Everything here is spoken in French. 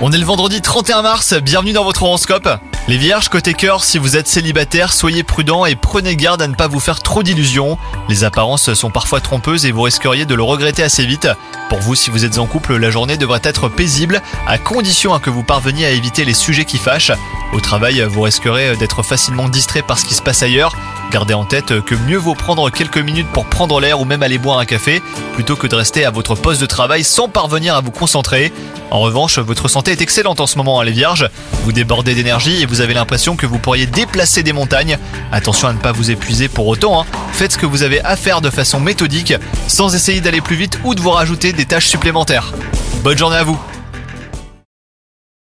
On est le vendredi 31 mars, bienvenue dans votre horoscope. Les vierges, côté cœur, si vous êtes célibataire, soyez prudent et prenez garde à ne pas vous faire trop d'illusions. Les apparences sont parfois trompeuses et vous risqueriez de le regretter assez vite. Pour vous, si vous êtes en couple, la journée devrait être paisible, à condition que vous parveniez à éviter les sujets qui fâchent. Au travail, vous risquerez d'être facilement distrait par ce qui se passe ailleurs. Gardez en tête que mieux vaut prendre quelques minutes pour prendre l'air ou même aller boire un café, plutôt que de rester à votre poste de travail sans parvenir à vous concentrer. En revanche, votre santé est excellente en ce moment, hein, les vierges. Vous débordez d'énergie et vous avez l'impression que vous pourriez déplacer des montagnes. Attention à ne pas vous épuiser pour autant. hein. Faites ce que vous avez à faire de façon méthodique, sans essayer d'aller plus vite ou de vous rajouter des tâches supplémentaires. Bonne journée à vous